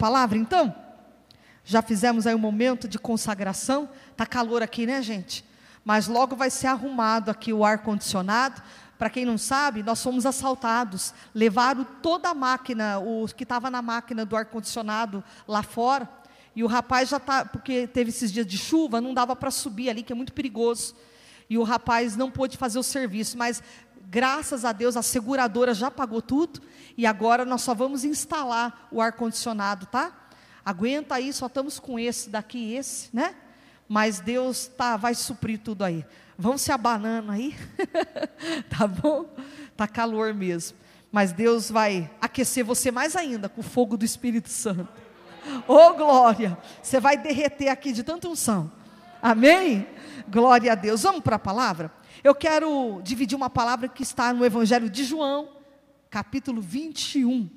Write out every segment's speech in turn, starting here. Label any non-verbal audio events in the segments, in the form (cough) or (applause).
palavra então? Já fizemos aí um momento de consagração. Tá calor aqui, né, gente? Mas logo vai ser arrumado aqui o ar condicionado. Para quem não sabe, nós fomos assaltados. Levaram toda a máquina, o que estava na máquina do ar condicionado lá fora. E o rapaz já está, porque teve esses dias de chuva, não dava para subir ali, que é muito perigoso. E o rapaz não pôde fazer o serviço, mas graças a Deus a seguradora já pagou tudo e agora nós só vamos instalar o ar condicionado, tá? Aguenta aí, só estamos com esse daqui esse, né? Mas Deus tá, vai suprir tudo aí. Vão se abanando aí, (laughs) tá bom? Tá calor mesmo. Mas Deus vai aquecer você mais ainda com o fogo do Espírito Santo. Ô oh, glória! Você vai derreter aqui de tanta unção. Amém? Glória a Deus. Vamos para a palavra? Eu quero dividir uma palavra que está no Evangelho de João, capítulo 21.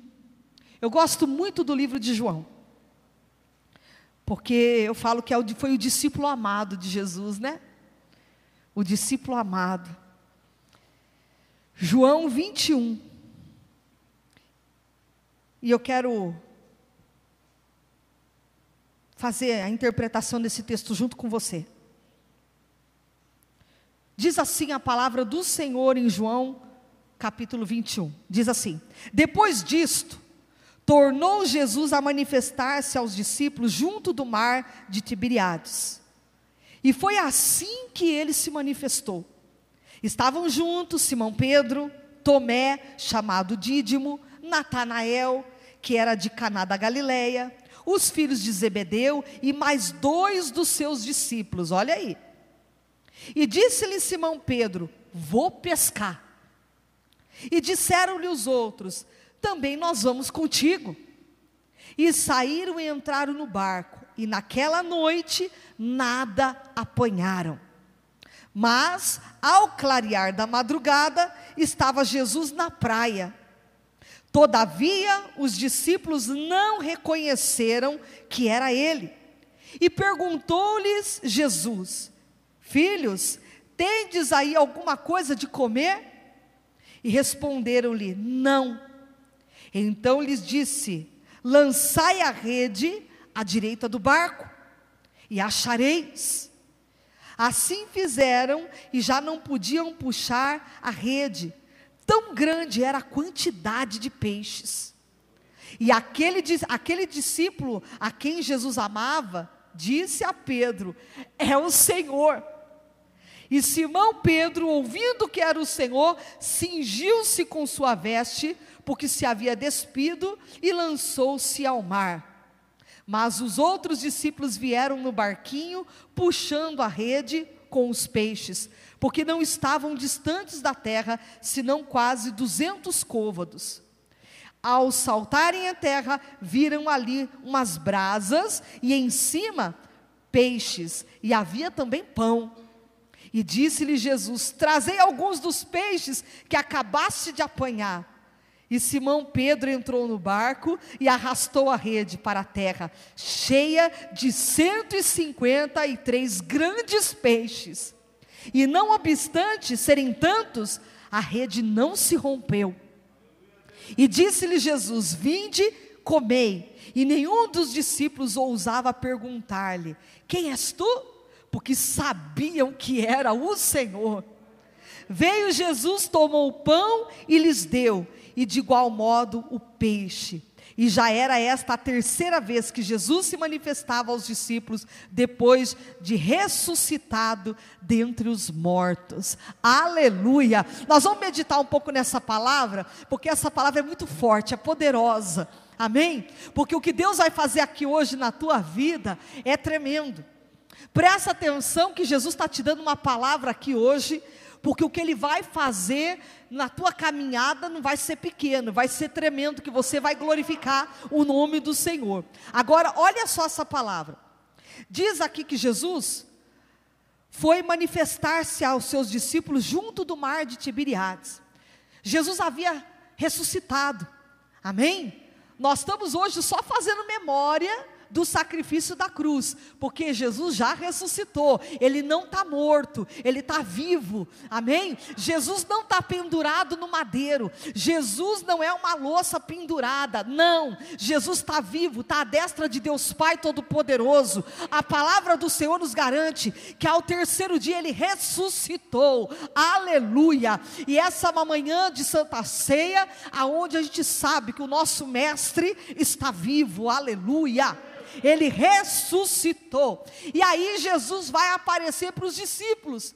Eu gosto muito do livro de João. Porque eu falo que é foi o discípulo amado de Jesus, né? O discípulo amado. João 21. E eu quero fazer a interpretação desse texto junto com você. Diz assim a palavra do Senhor em João, capítulo 21. Diz assim: Depois disto, tornou Jesus a manifestar-se aos discípulos junto do mar de Tiberiades. E foi assim que ele se manifestou. Estavam juntos Simão Pedro, Tomé, chamado Dídimo, Natanael, que era de Caná da Galileia, os filhos de Zebedeu e mais dois dos seus discípulos. Olha aí. E disse-lhe Simão Pedro: Vou pescar. E disseram-lhe os outros: Também nós vamos contigo. E saíram e entraram no barco, e naquela noite nada apanharam. Mas, ao clarear da madrugada, estava Jesus na praia. Todavia, os discípulos não reconheceram que era ele. E perguntou-lhes Jesus: Filhos, tendes aí alguma coisa de comer? E responderam-lhe: Não. Então lhes disse: Lançai a rede à direita do barco, e achareis. Assim fizeram e já não podiam puxar a rede, tão grande era a quantidade de peixes. E aquele, aquele discípulo a quem Jesus amava, disse a Pedro: É o Senhor. E Simão Pedro, ouvindo que era o Senhor, cingiu-se com sua veste, porque se havia despido, e lançou-se ao mar. Mas os outros discípulos vieram no barquinho, puxando a rede com os peixes, porque não estavam distantes da terra, senão quase duzentos côvados. Ao saltarem a terra, viram ali umas brasas e em cima peixes, e havia também pão. E disse-lhe Jesus: Trazei alguns dos peixes que acabaste de apanhar. E Simão Pedro entrou no barco e arrastou a rede para a terra, cheia de 153 grandes peixes. E não obstante serem tantos, a rede não se rompeu. E disse-lhe Jesus: Vinde, comei. E nenhum dos discípulos ousava perguntar-lhe: Quem és tu? Porque sabiam que era o Senhor. Veio Jesus, tomou o pão e lhes deu, e de igual modo o peixe. E já era esta a terceira vez que Jesus se manifestava aos discípulos, depois de ressuscitado dentre os mortos. Aleluia! Nós vamos meditar um pouco nessa palavra, porque essa palavra é muito forte, é poderosa. Amém? Porque o que Deus vai fazer aqui hoje na tua vida é tremendo. Presta atenção que Jesus está te dando uma palavra aqui hoje, porque o que Ele vai fazer na tua caminhada não vai ser pequeno, vai ser tremendo, que você vai glorificar o nome do Senhor. Agora, olha só essa palavra. Diz aqui que Jesus foi manifestar-se aos seus discípulos junto do mar de Tiberiades. Jesus havia ressuscitado. Amém? Nós estamos hoje só fazendo memória do sacrifício da cruz, porque Jesus já ressuscitou, ele não está morto, ele está vivo, amém? Jesus não está pendurado no madeiro, Jesus não é uma louça pendurada, não, Jesus está vivo, está à destra de Deus Pai Todo-Poderoso, a palavra do Senhor nos garante que ao terceiro dia ele ressuscitou, aleluia, e essa é uma manhã de Santa Ceia, aonde a gente sabe que o nosso Mestre está vivo, aleluia. Ele ressuscitou. E aí Jesus vai aparecer para os discípulos.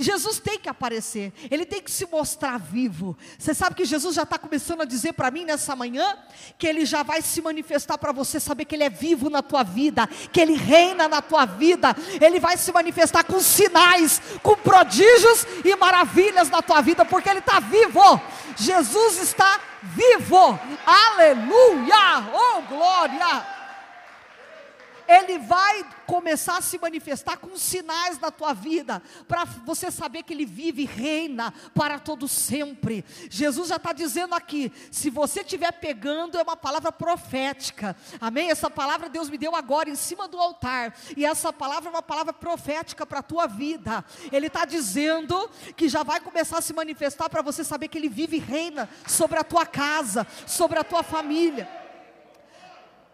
Jesus tem que aparecer, ele tem que se mostrar vivo. Você sabe que Jesus já está começando a dizer para mim nessa manhã que ele já vai se manifestar para você saber que ele é vivo na tua vida, que ele reina na tua vida. Ele vai se manifestar com sinais, com prodígios e maravilhas na tua vida, porque ele está vivo. Jesus está vivo. Aleluia! Oh glória! Ele vai começar a se manifestar com sinais na tua vida, para você saber que Ele vive e reina para todo sempre. Jesus já está dizendo aqui: se você estiver pegando, é uma palavra profética, amém? Essa palavra Deus me deu agora em cima do altar, e essa palavra é uma palavra profética para a tua vida. Ele está dizendo que já vai começar a se manifestar para você saber que Ele vive e reina sobre a tua casa, sobre a tua família.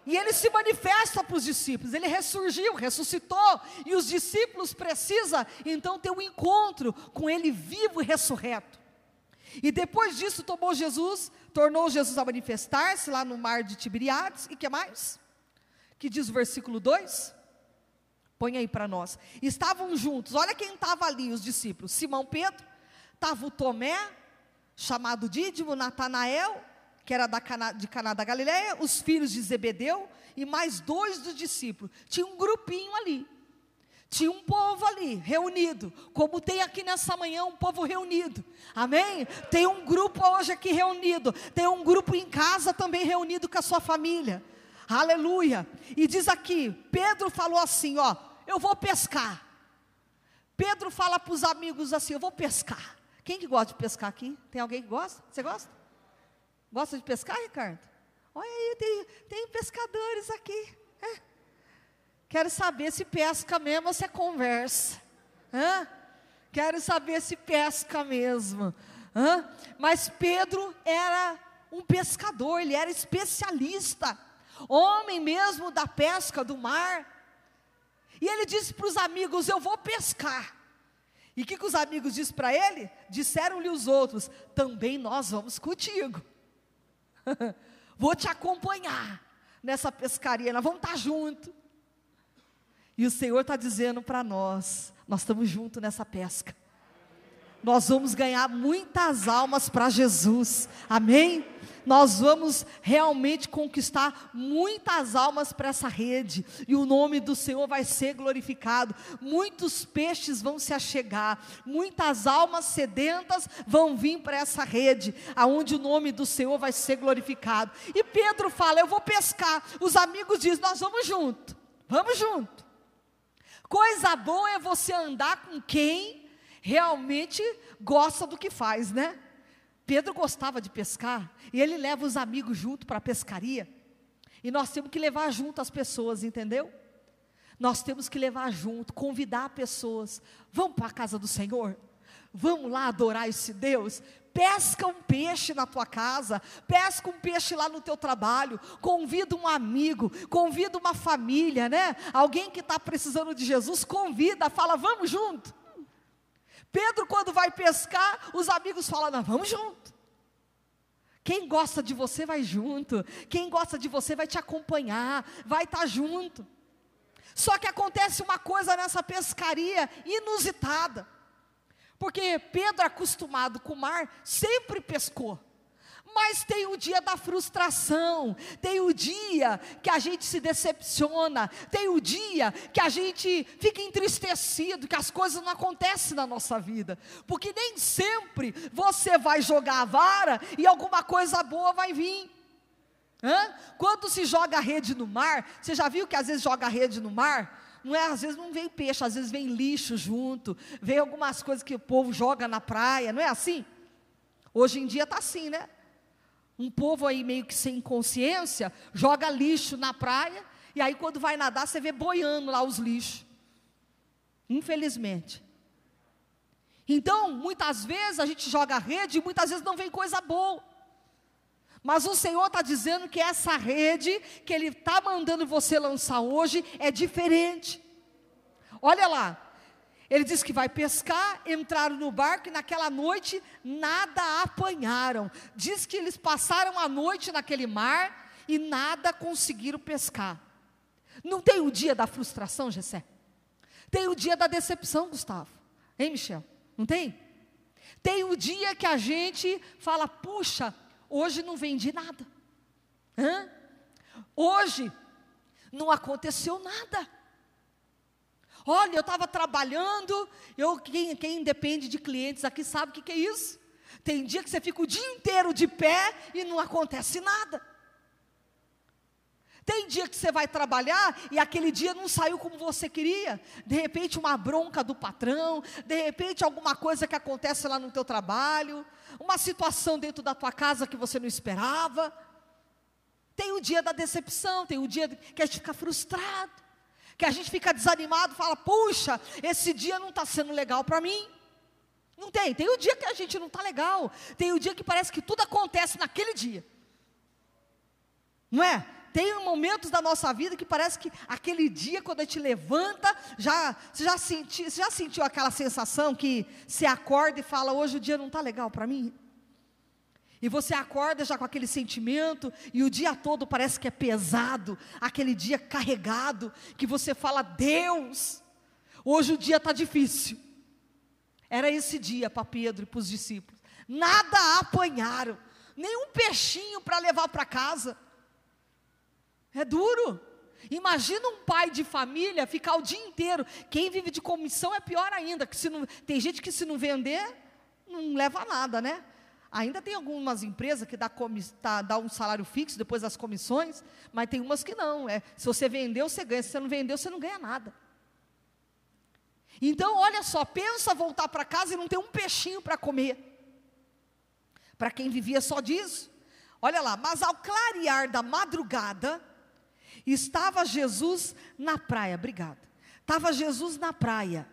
E ele se manifesta para os discípulos, ele ressurgiu, ressuscitou, e os discípulos precisam então ter um encontro com ele vivo e ressurreto. E depois disso tomou Jesus, tornou Jesus a manifestar-se lá no mar de Tiberiades, e que mais? Que diz o versículo 2? Põe aí para nós. Estavam juntos, olha quem estava ali, os discípulos: Simão Pedro, estava o Tomé, chamado Dídimo, Natanael, que era da Cana, de Caná da Galileia, os filhos de Zebedeu e mais dois dos discípulos. Tinha um grupinho ali. Tinha um povo ali, reunido, como tem aqui nessa manhã um povo reunido, amém? Tem um grupo hoje aqui reunido, tem um grupo em casa também reunido com a sua família, aleluia. E diz aqui: Pedro falou assim: Ó, eu vou pescar. Pedro fala para os amigos assim: Eu vou pescar. Quem que gosta de pescar aqui? Tem alguém que gosta? Você gosta? Gosta de pescar, Ricardo? Olha aí, tem, tem pescadores aqui. É. Quero saber se pesca mesmo ou se é conversa. Hã? Quero saber se pesca mesmo. Hã? Mas Pedro era um pescador, ele era especialista, homem mesmo da pesca do mar. E ele disse para os amigos: Eu vou pescar. E o que, que os amigos disseram para ele? Disseram-lhe os outros: Também nós vamos contigo. (laughs) Vou te acompanhar nessa pescaria, nós vamos estar juntos. E o Senhor está dizendo para nós: nós estamos juntos nessa pesca. Nós vamos ganhar muitas almas para Jesus, amém? Nós vamos realmente conquistar muitas almas para essa rede, e o nome do Senhor vai ser glorificado. Muitos peixes vão se achegar, muitas almas sedentas vão vir para essa rede, aonde o nome do Senhor vai ser glorificado. E Pedro fala: Eu vou pescar. Os amigos dizem: Nós vamos junto, vamos junto. Coisa boa é você andar com quem realmente gosta do que faz, né? Pedro gostava de pescar e ele leva os amigos junto para a pescaria. E nós temos que levar junto as pessoas, entendeu? Nós temos que levar junto, convidar pessoas. Vamos para a casa do Senhor? Vamos lá adorar esse Deus? Pesca um peixe na tua casa, pesca um peixe lá no teu trabalho, convida um amigo, convida uma família, né? Alguém que está precisando de Jesus, convida, fala, vamos junto. Pedro, quando vai pescar, os amigos falam: Não, vamos junto. Quem gosta de você vai junto. Quem gosta de você vai te acompanhar, vai estar tá junto. Só que acontece uma coisa nessa pescaria inusitada. Porque Pedro, acostumado com o mar, sempre pescou. Mas tem o dia da frustração, tem o dia que a gente se decepciona, tem o dia que a gente fica entristecido, que as coisas não acontecem na nossa vida, porque nem sempre você vai jogar a vara e alguma coisa boa vai vir. Hã? Quando se joga a rede no mar, você já viu que às vezes joga a rede no mar? Não é, às vezes não vem peixe, às vezes vem lixo junto, vem algumas coisas que o povo joga na praia, não é assim? Hoje em dia está assim, né? Um povo aí meio que sem consciência, joga lixo na praia, e aí quando vai nadar, você vê boiando lá os lixos. Infelizmente. Então, muitas vezes a gente joga rede e muitas vezes não vem coisa boa. Mas o Senhor está dizendo que essa rede que Ele está mandando você lançar hoje é diferente. Olha lá, ele diz que vai pescar, entraram no barco e naquela noite nada apanharam. Diz que eles passaram a noite naquele mar e nada conseguiram pescar. Não tem o dia da frustração, Gessé? Tem o dia da decepção, Gustavo. Hein, Michel? Não tem? Tem o dia que a gente fala, puxa, hoje não vendi nada. Hã? Hoje não aconteceu nada. Olha, eu estava trabalhando, eu, quem, quem depende de clientes aqui sabe o que, que é isso. Tem dia que você fica o dia inteiro de pé e não acontece nada. Tem dia que você vai trabalhar e aquele dia não saiu como você queria. De repente uma bronca do patrão, de repente alguma coisa que acontece lá no teu trabalho, uma situação dentro da tua casa que você não esperava. Tem o dia da decepção, tem o dia que a gente fica frustrado, que a gente fica desanimado, fala: "Puxa, esse dia não está sendo legal para mim". Não tem, tem o dia que a gente não está legal, tem o dia que parece que tudo acontece naquele dia. Não é? tem momentos da nossa vida que parece que aquele dia, quando a gente levanta, já, você, já senti, você já sentiu aquela sensação que você acorda e fala: hoje o dia não está legal para mim? E você acorda já com aquele sentimento, e o dia todo parece que é pesado, aquele dia carregado, que você fala: Deus, hoje o dia está difícil. Era esse dia para Pedro e para os discípulos. Nada apanharam, nenhum peixinho para levar para casa. É duro. Imagina um pai de família ficar o dia inteiro. Quem vive de comissão é pior ainda, que se não, tem gente que se não vender, não leva nada, né? Ainda tem algumas empresas que dá, tá, dá, um salário fixo depois das comissões, mas tem umas que não. É, se você vendeu, você ganha. Se você não vendeu, você não ganha nada. Então, olha só, pensa voltar para casa e não ter um peixinho para comer. Para quem vivia só disso. Olha lá, mas ao clarear da madrugada, Estava Jesus na praia, obrigada. Estava Jesus na praia.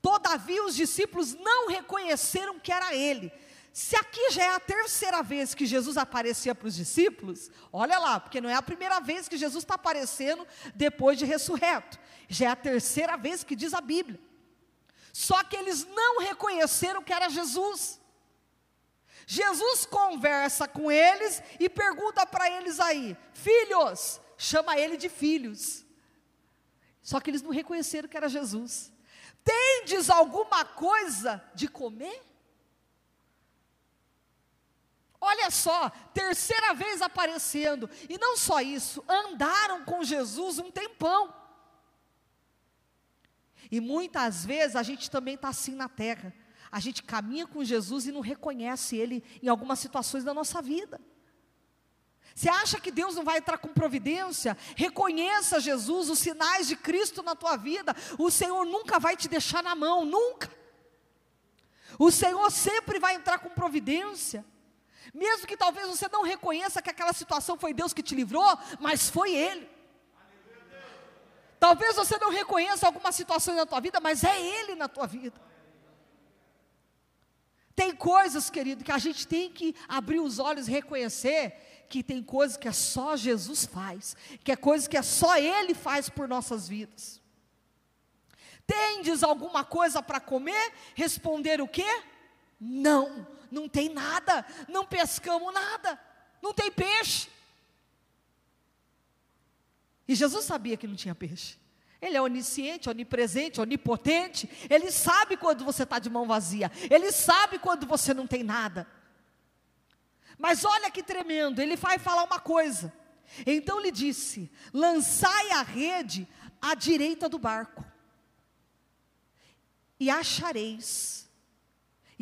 Todavia os discípulos não reconheceram que era ele. Se aqui já é a terceira vez que Jesus aparecia para os discípulos, olha lá, porque não é a primeira vez que Jesus está aparecendo depois de ressurreto, já é a terceira vez que diz a Bíblia. Só que eles não reconheceram que era Jesus. Jesus conversa com eles e pergunta para eles aí: Filhos, chama ele de filhos. Só que eles não reconheceram que era Jesus. Tendes alguma coisa de comer? Olha só, terceira vez aparecendo, e não só isso, andaram com Jesus um tempão. E muitas vezes a gente também está assim na terra, a gente caminha com Jesus e não reconhece Ele em algumas situações da nossa vida. Você acha que Deus não vai entrar com providência? Reconheça Jesus, os sinais de Cristo na tua vida. O Senhor nunca vai te deixar na mão, nunca. O Senhor sempre vai entrar com providência. Mesmo que talvez você não reconheça que aquela situação foi Deus que te livrou, mas foi Ele. Talvez você não reconheça alguma situação na tua vida, mas é Ele na tua vida. Tem coisas, querido, que a gente tem que abrir os olhos e reconhecer que tem coisas que é só Jesus faz, que é coisa que é só Ele faz por nossas vidas. Tendes alguma coisa para comer? Responder o quê? Não, não tem nada, não pescamos nada, não tem peixe. E Jesus sabia que não tinha peixe. Ele é onisciente, onipresente, onipotente. Ele sabe quando você está de mão vazia. Ele sabe quando você não tem nada. Mas olha que tremendo, ele vai falar uma coisa. Então lhe disse: lançai a rede à direita do barco, e achareis.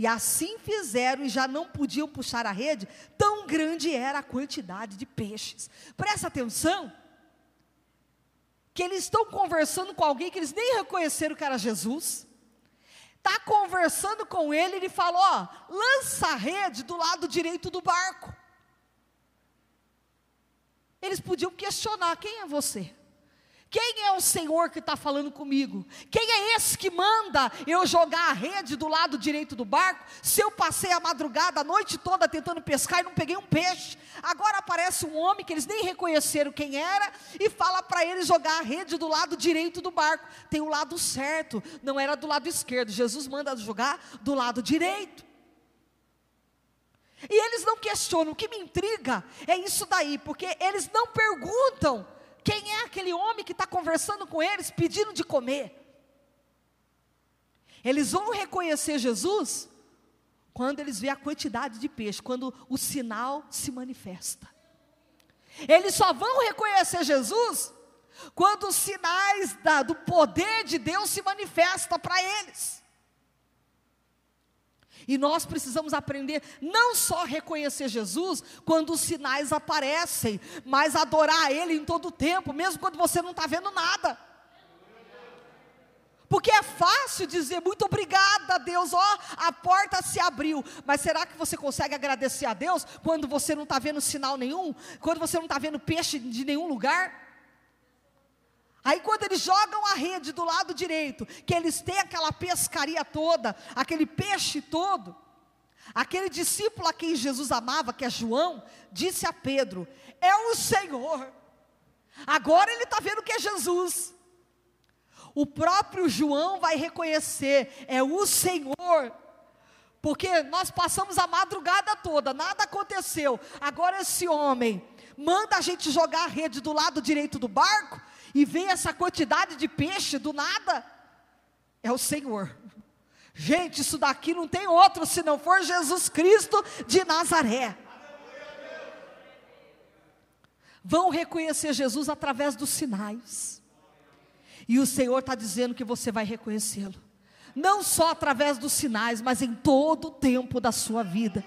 E assim fizeram e já não podiam puxar a rede, tão grande era a quantidade de peixes. Presta atenção, que eles estão conversando com alguém que eles nem reconheceram que era Jesus está conversando com ele, ele falou: ó, lança a rede do lado direito do barco. eles podiam questionar: quem é você? Quem é o Senhor que está falando comigo? Quem é esse que manda eu jogar a rede do lado direito do barco? Se eu passei a madrugada, a noite toda tentando pescar e não peguei um peixe, agora aparece um homem que eles nem reconheceram quem era e fala para eles jogar a rede do lado direito do barco. Tem o lado certo, não era do lado esquerdo. Jesus manda jogar do lado direito. E eles não questionam. O que me intriga é isso daí, porque eles não perguntam quem é aquele homem que está conversando com eles, pedindo de comer? Eles vão reconhecer Jesus quando eles veem a quantidade de peixe, quando o sinal se manifesta. Eles só vão reconhecer Jesus quando os sinais da, do poder de Deus se manifestam para eles. E nós precisamos aprender não só a reconhecer Jesus quando os sinais aparecem, mas adorar Ele em todo o tempo, mesmo quando você não está vendo nada. Porque é fácil dizer muito obrigada, Deus, ó, a porta se abriu. Mas será que você consegue agradecer a Deus quando você não está vendo sinal nenhum? Quando você não está vendo peixe de nenhum lugar? Aí quando eles jogam a rede do lado direito, que eles têm aquela pescaria toda, aquele peixe todo, aquele discípulo a quem Jesus amava, que é João, disse a Pedro: É o Senhor. Agora ele está vendo que é Jesus. O próprio João vai reconhecer: É o Senhor. Porque nós passamos a madrugada toda, nada aconteceu. Agora esse homem manda a gente jogar a rede do lado direito do barco e vem essa quantidade de peixe do nada, é o Senhor. Gente, isso daqui não tem outro se não for Jesus Cristo de Nazaré. Vão reconhecer Jesus através dos sinais. E o Senhor está dizendo que você vai reconhecê-lo. Não só através dos sinais, mas em todo o tempo da sua vida.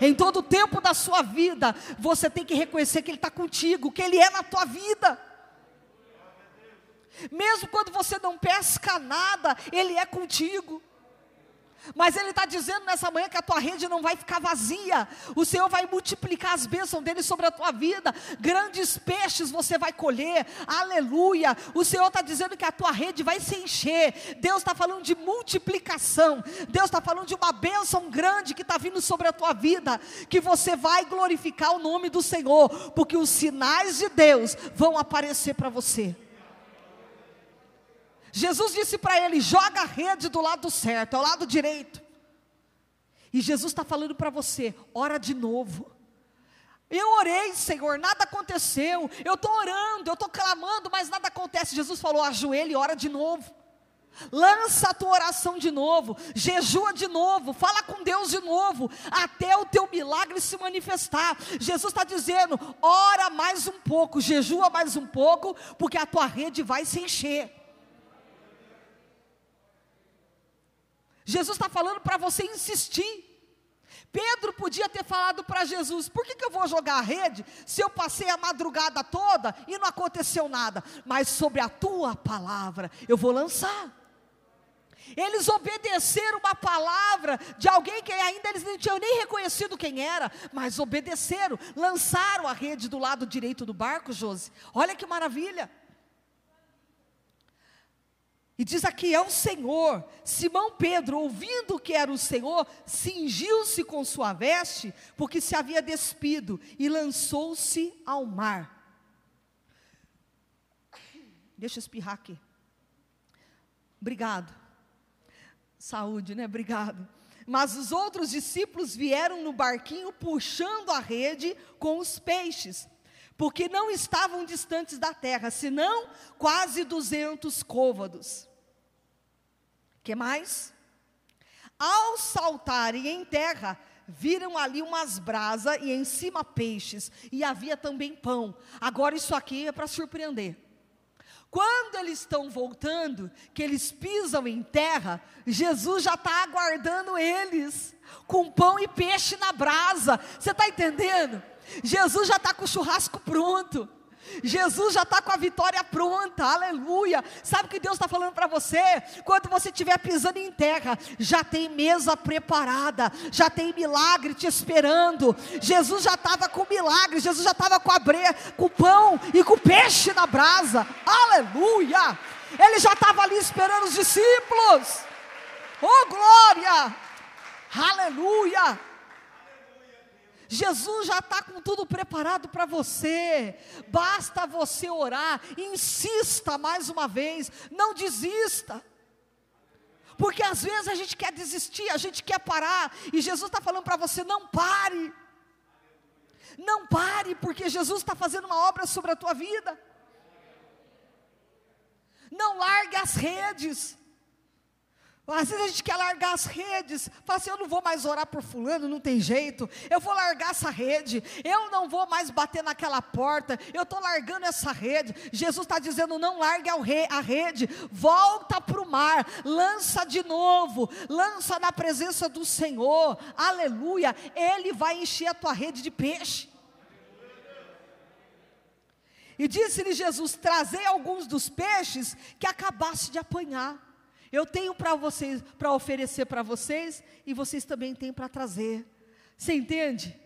Em todo o tempo da sua vida, você tem que reconhecer que Ele está contigo, que Ele é na tua vida. Mesmo quando você não pesca nada, Ele é contigo. Mas Ele está dizendo nessa manhã que a tua rede não vai ficar vazia. O Senhor vai multiplicar as bênçãos dele sobre a tua vida. Grandes peixes você vai colher. Aleluia. O Senhor está dizendo que a tua rede vai se encher. Deus está falando de multiplicação. Deus está falando de uma bênção grande que está vindo sobre a tua vida. Que você vai glorificar o nome do Senhor. Porque os sinais de Deus vão aparecer para você. Jesus disse para ele: joga a rede do lado certo, ao lado direito. E Jesus está falando para você: ora de novo. Eu orei, Senhor, nada aconteceu. Eu estou orando, eu estou clamando, mas nada acontece. Jesus falou: ajoelhe e ora de novo. Lança a tua oração de novo, jejua de novo, fala com Deus de novo, até o teu milagre se manifestar. Jesus está dizendo: ora mais um pouco, jejua mais um pouco, porque a tua rede vai se encher. Jesus está falando para você insistir. Pedro podia ter falado para Jesus: por que, que eu vou jogar a rede se eu passei a madrugada toda e não aconteceu nada? Mas sobre a tua palavra eu vou lançar. Eles obedeceram uma palavra de alguém que ainda eles não tinham nem reconhecido quem era, mas obedeceram, lançaram a rede do lado direito do barco, Josi. Olha que maravilha. E diz aqui: é o Senhor. Simão Pedro, ouvindo que era o Senhor, cingiu-se com sua veste, porque se havia despido, e lançou-se ao mar. Deixa eu espirrar aqui. Obrigado. Saúde, né? Obrigado. Mas os outros discípulos vieram no barquinho puxando a rede com os peixes, porque não estavam distantes da terra, senão quase duzentos côvados que mais? Ao saltarem em terra, viram ali umas brasas e em cima peixes, e havia também pão. Agora isso aqui é para surpreender. Quando eles estão voltando, que eles pisam em terra, Jesus já está aguardando eles, com pão e peixe na brasa. Você está entendendo? Jesus já está com o churrasco pronto. Jesus já está com a vitória pronta, aleluia. Sabe o que Deus está falando para você? Quando você estiver pisando em terra, já tem mesa preparada, já tem milagre te esperando. Jesus já estava com milagre, Jesus já estava com a breia, com pão e com peixe na brasa, aleluia. Ele já estava ali esperando os discípulos, oh glória, aleluia. Jesus já está com tudo preparado para você, basta você orar, insista mais uma vez, não desista, porque às vezes a gente quer desistir, a gente quer parar, e Jesus está falando para você: não pare, não pare, porque Jesus está fazendo uma obra sobre a tua vida, não largue as redes, às vezes a gente quer largar as redes, fala assim: eu não vou mais orar por fulano, não tem jeito, eu vou largar essa rede, eu não vou mais bater naquela porta, eu estou largando essa rede. Jesus está dizendo: não largue a rede, volta para o mar, lança de novo, lança na presença do Senhor, aleluia, Ele vai encher a tua rede de peixe. E disse-lhe Jesus: Trazei alguns dos peixes que acabaste de apanhar. Eu tenho para vocês, para oferecer para vocês, e vocês também têm para trazer. Você entende?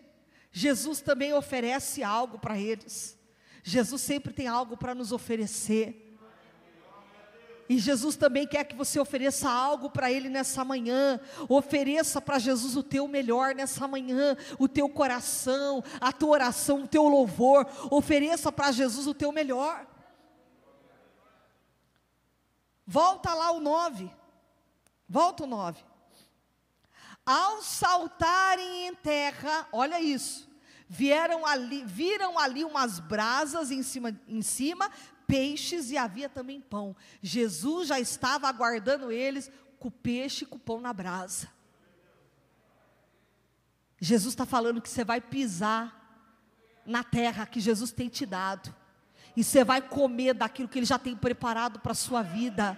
Jesus também oferece algo para eles. Jesus sempre tem algo para nos oferecer. E Jesus também quer que você ofereça algo para Ele nessa manhã. Ofereça para Jesus o teu melhor nessa manhã, o teu coração, a tua oração, o teu louvor. Ofereça para Jesus o teu melhor. Volta lá o 9. Volta o 9. Ao saltarem em terra, olha isso. Vieram ali, viram ali umas brasas em cima, em cima, peixes e havia também pão. Jesus já estava aguardando eles com o peixe e com o pão na brasa. Jesus está falando que você vai pisar na terra que Jesus tem te dado e você vai comer daquilo que Ele já tem preparado para a sua vida.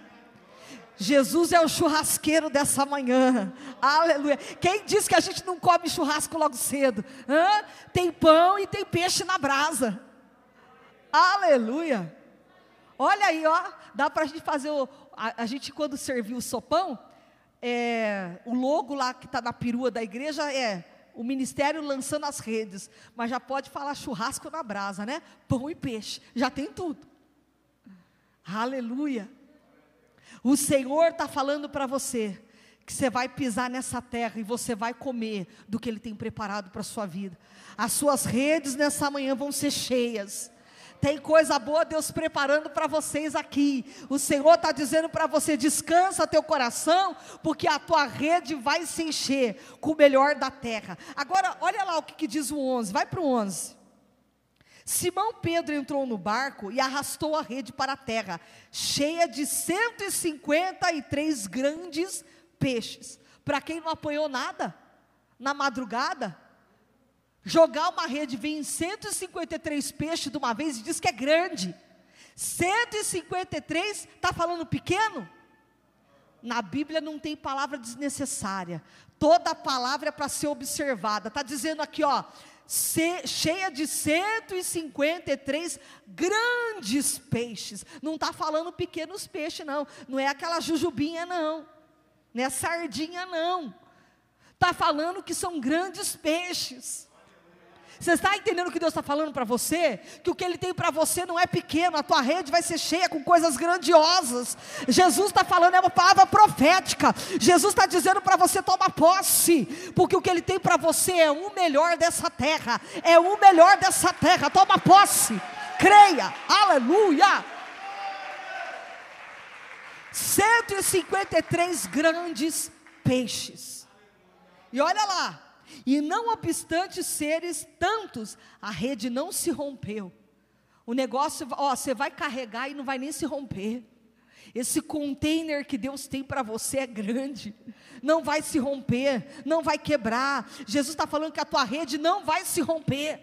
Jesus é o churrasqueiro dessa manhã, aleluia. Quem diz que a gente não come churrasco logo cedo? Hã? Tem pão e tem peixe na brasa, aleluia. Olha aí, ó, dá para a gente fazer o. A, a gente, quando serviu o sopão, é, o logo lá que está na perua da igreja é o ministério lançando as redes, mas já pode falar churrasco na brasa, né? Pão e peixe, já tem tudo. Aleluia. O Senhor está falando para você que você vai pisar nessa terra e você vai comer do que Ele tem preparado para a sua vida. As suas redes nessa manhã vão ser cheias. Tem coisa boa Deus preparando para vocês aqui. O Senhor está dizendo para você: descansa teu coração, porque a tua rede vai se encher com o melhor da terra. Agora, olha lá o que, que diz o 11, vai para o 11. Simão Pedro entrou no barco e arrastou a rede para a terra, cheia de 153 grandes peixes. Para quem não apanhou nada, na madrugada, jogar uma rede, vem 153 peixes de uma vez e diz que é grande. 153, está falando pequeno? Na Bíblia não tem palavra desnecessária. Toda palavra é para ser observada. Está dizendo aqui, ó, cheia de 153 grandes peixes. Não está falando pequenos peixes, não. Não é aquela jujubinha, não. Não é sardinha, não. Está falando que são grandes peixes. Você está entendendo o que Deus está falando para você? Que o que Ele tem para você não é pequeno, a tua rede vai ser cheia com coisas grandiosas. Jesus está falando, é uma palavra profética. Jesus está dizendo para você: toma posse, porque o que Ele tem para você é o melhor dessa terra, é o melhor dessa terra. Toma posse, creia, aleluia. 153 grandes peixes. E olha lá, e não obstante seres tantos, a rede não se rompeu. O negócio, ó, você vai carregar e não vai nem se romper. Esse container que Deus tem para você é grande, não vai se romper, não vai quebrar. Jesus está falando que a tua rede não vai se romper.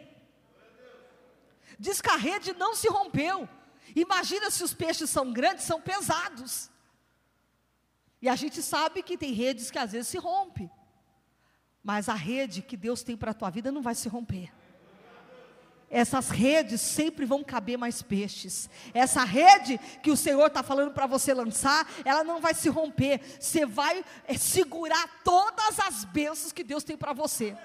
Diz que a rede não se rompeu. Imagina se os peixes são grandes, são pesados. E a gente sabe que tem redes que às vezes se rompem. Mas a rede que Deus tem para a tua vida não vai se romper. essas redes sempre vão caber mais peixes. Essa rede que o Senhor está falando para você lançar, ela não vai se romper. Você vai é, segurar todas as bênçãos que Deus tem para você.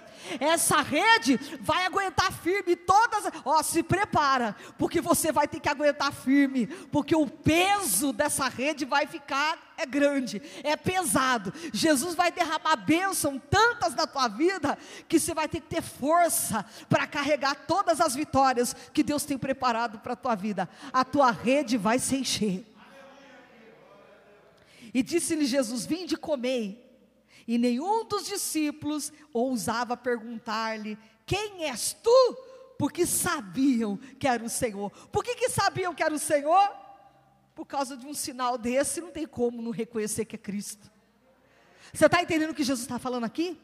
Essa rede vai aguentar firme todas. Ó, se prepara, porque você vai ter que aguentar firme, porque o peso dessa rede vai ficar é grande, é pesado. Jesus vai derramar bênção tantas na tua vida que você vai ter que ter força para carregar todas as vitórias que Deus tem preparado para a tua vida. A tua rede vai se encher. E disse-lhe Jesus: Vinde e comei. E nenhum dos discípulos ousava perguntar-lhe: Quem és tu? Porque sabiam que era o Senhor. Por que, que sabiam que era o Senhor? Por causa de um sinal desse, não tem como não reconhecer que é Cristo. Você está entendendo o que Jesus está falando aqui?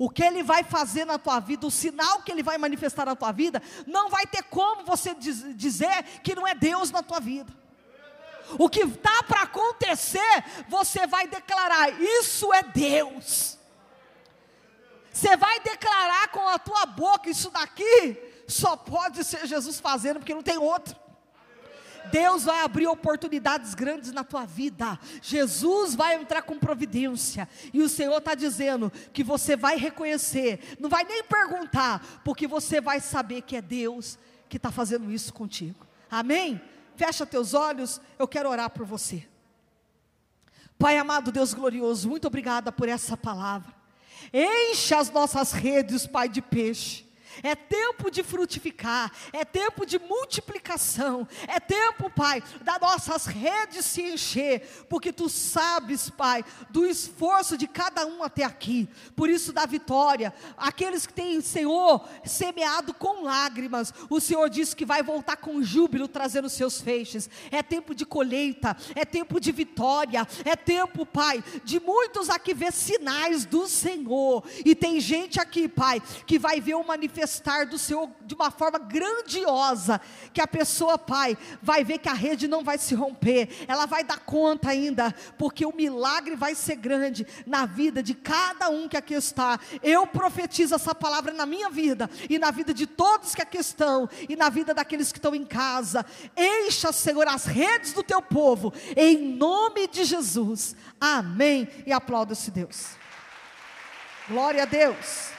O que Ele vai fazer na tua vida, o sinal que Ele vai manifestar na tua vida, não vai ter como você diz, dizer que não é Deus na tua vida o que está para acontecer, você vai declarar: Isso é Deus. Você vai declarar com a tua boca: Isso daqui só pode ser Jesus fazendo, porque não tem outro. Deus vai abrir oportunidades grandes na tua vida. Jesus vai entrar com providência. E o Senhor está dizendo que você vai reconhecer, não vai nem perguntar, porque você vai saber que é Deus que está fazendo isso contigo. Amém? Fecha teus olhos, eu quero orar por você. Pai amado, Deus glorioso, muito obrigada por essa palavra. Encha as nossas redes, Pai, de peixe. É tempo de frutificar, é tempo de multiplicação, é tempo, Pai, das nossas redes se encher, porque tu sabes, Pai, do esforço de cada um até aqui, por isso da vitória. Aqueles que têm, Senhor, semeado com lágrimas, o Senhor disse que vai voltar com júbilo trazendo seus feixes. É tempo de colheita, é tempo de vitória, é tempo, Pai, de muitos aqui ver sinais do Senhor, e tem gente aqui, Pai, que vai ver o manifestar manifestar do Senhor de uma forma grandiosa, que a pessoa, Pai, vai ver que a rede não vai se romper, ela vai dar conta ainda, porque o milagre vai ser grande na vida de cada um que aqui está. Eu profetizo essa palavra na minha vida e na vida de todos que aqui estão e na vida daqueles que estão em casa. Encha, Senhor, as redes do teu povo, em nome de Jesus. Amém. E aplauda-se Deus. Glória a Deus.